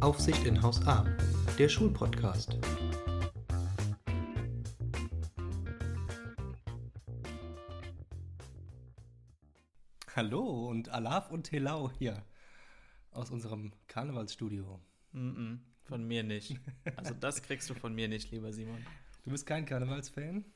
Aufsicht in Haus A, der Schulpodcast. Hallo und Alaf und Telau hier aus unserem Karnevalsstudio. Mm -mm, von mir nicht. Also das kriegst du von mir nicht, lieber Simon. Du bist kein Karnevalsfan?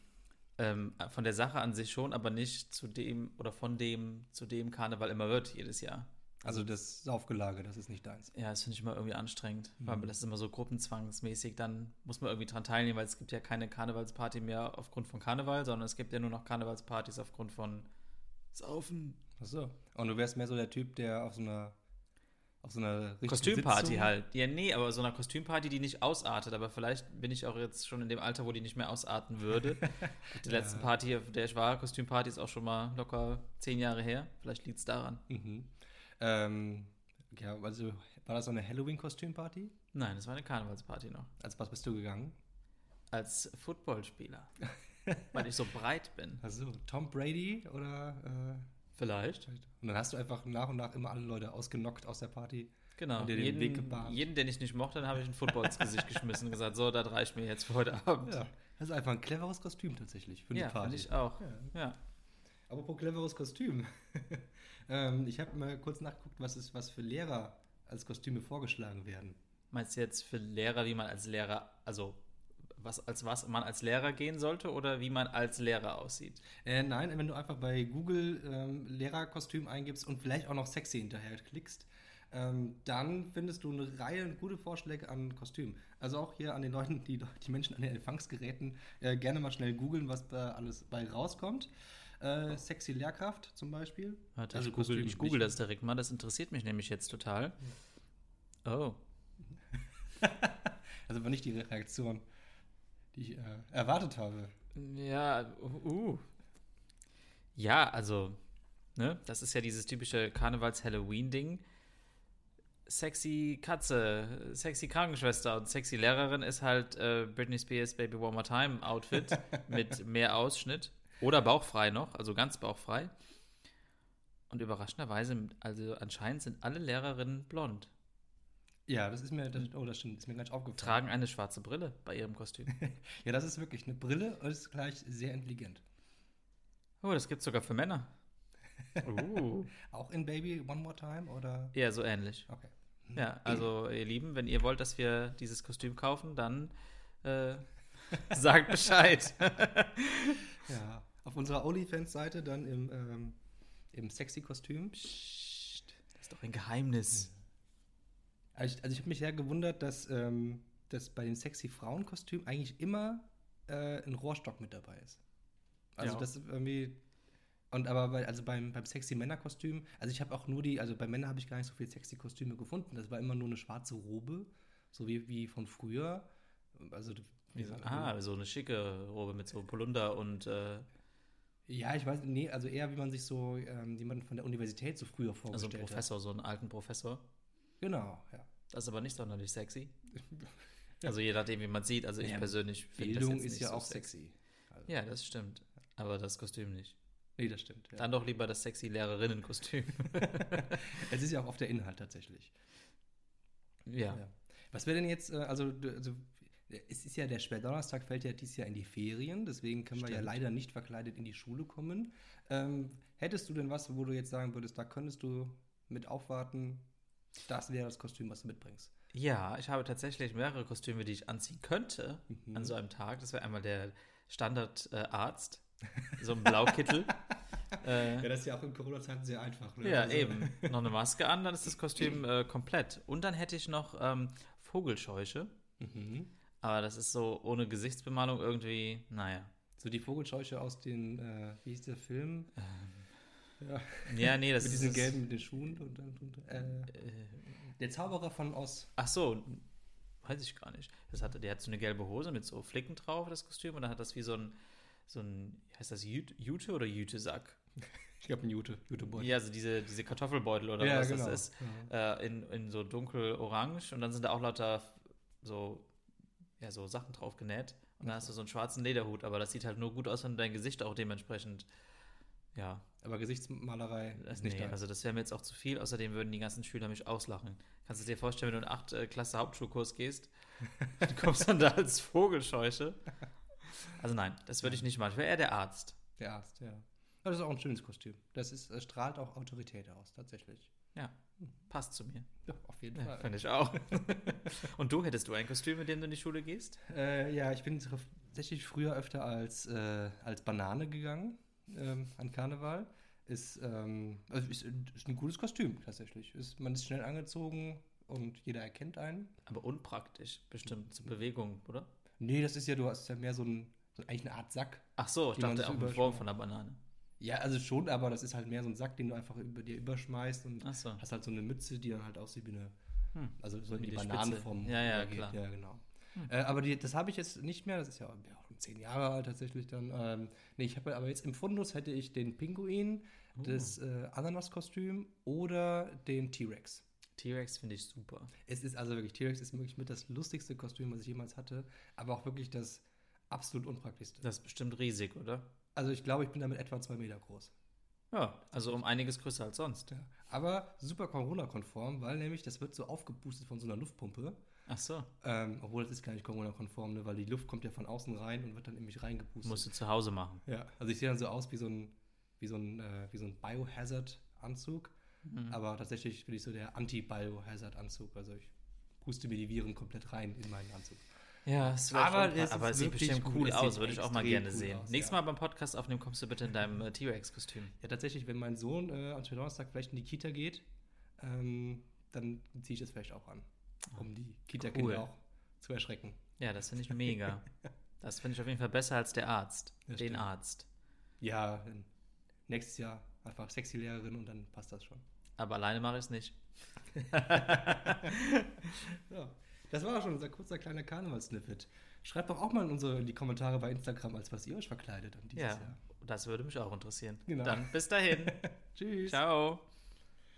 Ähm, von der Sache an sich schon, aber nicht zu dem oder von dem, zu dem Karneval immer wird jedes Jahr. Also das Saufgelage, das ist nicht deins. Ja, das finde ich immer irgendwie anstrengend, mhm. weil das ist immer so gruppenzwangsmäßig. Dann muss man irgendwie dran teilnehmen, weil es gibt ja keine Karnevalsparty mehr aufgrund von Karneval, sondern es gibt ja nur noch Karnevalspartys aufgrund von Saufen. Ach so. Und du wärst mehr so der Typ, der auf so einer auf so einer Kostümparty Sitzung. halt. Ja, nee, aber so einer Kostümparty, die nicht ausartet. Aber vielleicht bin ich auch jetzt schon in dem Alter, wo die nicht mehr ausarten würde. die ja. letzte Party, auf der ich war, Kostümparty, ist auch schon mal locker zehn Jahre her. Vielleicht liegt es daran. Mhm. Ähm, ja, also war das so eine Halloween-Kostümparty? Nein, das war eine Karnevalsparty noch. Als was bist du gegangen? Als Footballspieler. weil ich so breit bin. Also Tom Brady oder äh Vielleicht. Und dann hast du einfach nach und nach immer alle Leute ausgenockt aus der Party. Genau. Und dir jeden, den Weg gebahnt. Jeden, den ich nicht mochte, dann habe ich ein Football ins Gesicht geschmissen und gesagt, so, das reicht mir jetzt für heute Abend. Ja, das ist einfach ein cleveres Kostüm tatsächlich für die ja, Party. Ja, ich auch. Ja. ja. Apropos cleveres Kostüm. ähm, ich habe mal kurz nachgeguckt, was ist, was für Lehrer als Kostüme vorgeschlagen werden. Meinst du jetzt für Lehrer, wie man als Lehrer, also was, als was man als Lehrer gehen sollte oder wie man als Lehrer aussieht? Äh, nein, wenn du einfach bei Google ähm, Lehrerkostüm eingibst und vielleicht auch noch sexy hinterher klickst, ähm, dann findest du eine Reihe gute Vorschläge an Kostümen. Also auch hier an den Leuten, die die Menschen an den Empfangsgeräten äh, gerne mal schnell googeln, was da alles bei rauskommt. Äh, sexy Lehrkraft zum Beispiel. Warte, also ich google, ich google das direkt mal, das interessiert mich nämlich jetzt total. Oh. also war nicht die Reaktion die ich äh, erwartet habe. Ja, uh. Ja, also, ne, das ist ja dieses typische Karnevals-Halloween-Ding. Sexy Katze, sexy Krankenschwester und sexy Lehrerin ist halt äh, Britney Spears Baby One More Time Outfit mit mehr Ausschnitt oder bauchfrei noch, also ganz bauchfrei. Und überraschenderweise, also anscheinend sind alle Lehrerinnen blond. Ja, das ist mir, das, oh, das stimmt, ist mir gleich aufgefallen. Tragen eine schwarze Brille bei ihrem Kostüm. ja, das ist wirklich eine Brille und ist gleich sehr intelligent. Oh, das gibt's sogar für Männer. Uh. Auch in Baby One More Time oder? Ja, so ähnlich. Okay. Ja, also ihr Lieben, wenn ihr wollt, dass wir dieses Kostüm kaufen, dann äh, sagt Bescheid. Ja, auf unserer OnlyFans-Seite dann im, ähm, im sexy Kostüm. Psst, das ist doch ein Geheimnis. Ja. Also ich, also ich habe mich sehr gewundert, dass, ähm, dass bei den sexy Frauenkostümen eigentlich immer äh, ein Rohrstock mit dabei ist. Also ja. das ist irgendwie. Und aber bei, also beim, beim sexy Männerkostüm, also ich habe auch nur die, also bei Männern habe ich gar nicht so viele sexy Kostüme gefunden. Das war immer nur eine schwarze Robe, so wie, wie von früher. Also so, ah, so eine schicke Robe mit so Polunder und äh ja, ich weiß, nee, also eher wie man sich so ähm, jemanden von der Universität so früher vorgestellt hat. Also ein Professor, hat. so einen alten Professor. Genau, ja. Das ist aber nicht sonderlich sexy. Also je nachdem, wie man sieht. Also ich ja, persönlich finde Bildung ist ja so auch sexy. Also. Ja, das stimmt. Aber das Kostüm nicht. Nee, das stimmt. Ja. Dann doch lieber das sexy Lehrerinnenkostüm. es ist ja auch auf der Inhalt tatsächlich. Ja. ja. Was wäre denn jetzt, äh, also, also es ist ja der Sperrdonnerstag fällt ja dieses Jahr in die Ferien, deswegen können Stimmt. wir ja leider nicht verkleidet in die Schule kommen. Ähm, hättest du denn was, wo du jetzt sagen würdest, da könntest du mit aufwarten, das wäre das Kostüm, was du mitbringst. Ja, ich habe tatsächlich mehrere Kostüme, die ich anziehen könnte mhm. an so einem Tag. Das wäre einmal der Standardarzt, äh, so ein Blaukittel. äh, ja, das ist ja auch in Corona-Zeiten sehr einfach. Ne? Ja, also. eben. Noch eine Maske an, dann ist das Kostüm äh, komplett. Und dann hätte ich noch ähm, Vogelscheuche. Mhm. Aber das ist so ohne Gesichtsbemalung irgendwie, naja. So die Vogelscheuche aus den, äh, wie hieß der Film? Ähm. Ja. ja, nee, das mit ist. Mit diesen gelben, mit den Schuhen und, und, und äh, Der Zauberer von Oz. Ach so, weiß ich gar nicht. Das hatte, der hat so eine gelbe Hose mit so Flicken drauf, das Kostüm, und dann hat das wie so ein, so ein, heißt das Jute oder Jute-Sack? Ich glaube, ein Jute, Jutebeutel. Ja, also diese, diese Kartoffelbeutel oder ja, was genau. das ist. Ja. Äh, in, in so dunkel-orange und dann sind da auch lauter so, ja, so Sachen drauf genäht. Und dann hast du so einen schwarzen Lederhut, aber das sieht halt nur gut aus, wenn du dein Gesicht auch dementsprechend Ja. Aber Gesichtsmalerei Das, ist nicht nee, da. also das wäre mir jetzt auch zu viel. Außerdem würden die ganzen Schüler mich auslachen. Kannst du dir vorstellen, wenn du in 8 äh, Klasse Hauptschulkurs gehst, du kommst dann da als Vogelscheuche. Also nein, das würde ich nicht machen. Ich wäre eher der Arzt. Der Arzt, ja. Aber das ist auch ein schönes Kostüm. Das ist, es strahlt auch Autorität aus, tatsächlich. Ja, passt zu mir. Ja, auf jeden Ja, Fall. Finde ich auch. Und du, hättest du ein Kostüm, mit dem du in die Schule gehst? Äh, ja, ich bin tatsächlich früher öfter als, äh, als Banane gegangen ähm, an Karneval. Ist, ähm, also ist, ist ein gutes Kostüm tatsächlich. Ist, man ist schnell angezogen und jeder erkennt einen. Aber unpraktisch, bestimmt zur Bewegung, oder? Nee, das ist ja, du hast ja mehr so, ein, so eigentlich eine Art Sack. Ach so, ich dachte auch in. Form von einer Banane. Ja, also schon, aber das ist halt mehr so ein Sack, den du einfach über dir überschmeißt und so. hast halt so eine Mütze, die dann halt aussieht wie eine, Hm. also so in Wie die, die Spitze. Bananenform Ja, ja, übergeht. klar. Ja, genau. Hm. Äh, aber die, das habe ich jetzt nicht mehr, das ist ja, ja auch schon zehn Jahre alt tatsächlich dann. Ähm, nee, ich habe aber jetzt im Fundus hätte ich den Pinguin, Oh. das äh, Ananas-Kostüm oder den T-Rex. T-Rex finde ich super. Es ist also wirklich, T-Rex ist wirklich mit das lustigste Kostüm, was ich jemals hatte, aber auch wirklich das absolut unpraktischste. Das ist bestimmt riesig, oder? Also ich glaube, ich bin damit etwa zwei Meter groß. Ja, also um einiges größer als sonst. Ja. Aber super Corona-konform, weil nämlich das wird so aufgepustet von so einer Luftpumpe. Ach so, Ähm, obwohl das ist gar nicht Corona-konform, ne? weil die Luft kommt ja von außen rein und wird dann in mich reingepustet. musst du zu Hause machen. Ja, also ich sehe dann so aus wie so ein, wie so ein, äh, wie so ein Biohazard-Anzug, Mhm. aber tatsächlich bin ich so der Anti-Biohazard-Anzug. Also ich puste mir die Viren komplett rein in meinen Anzug. Ja, es Aber aber, es aber es sieht bestimmt cool Es aus, würde ich auch mal gerne cool sehen. aus, Nächstes ja. Mal beim Podcast aufnehmen, kommst du bitte in deinem äh, T-Rex-Kostüm. Ja, tatsächlich, wenn mein Sohn äh, am Donnerstag vielleicht in die Kita geht, ähm, dann ziehe ich das vielleicht auch an, um die Kita-Kinder Cool. auch zu erschrecken. Ja, das finde ich mega. Das finde ich auf jeden Fall besser als der Arzt. Das Den stimmt. Arzt. Ja, nächstes Jahr einfach sexy Lehrerin und dann passt das schon. Aber alleine mache ich es nicht. Ja, das war auch schon unser kurzer kleiner Karneval-Snippet. Schreibt doch auch mal in, unsere, in die Kommentare bei Instagram, als was ihr euch verkleidet an dieses Ja, Jahr. das würde mich auch interessieren. Genau. Dann bis dahin. Tschüss. Ciao.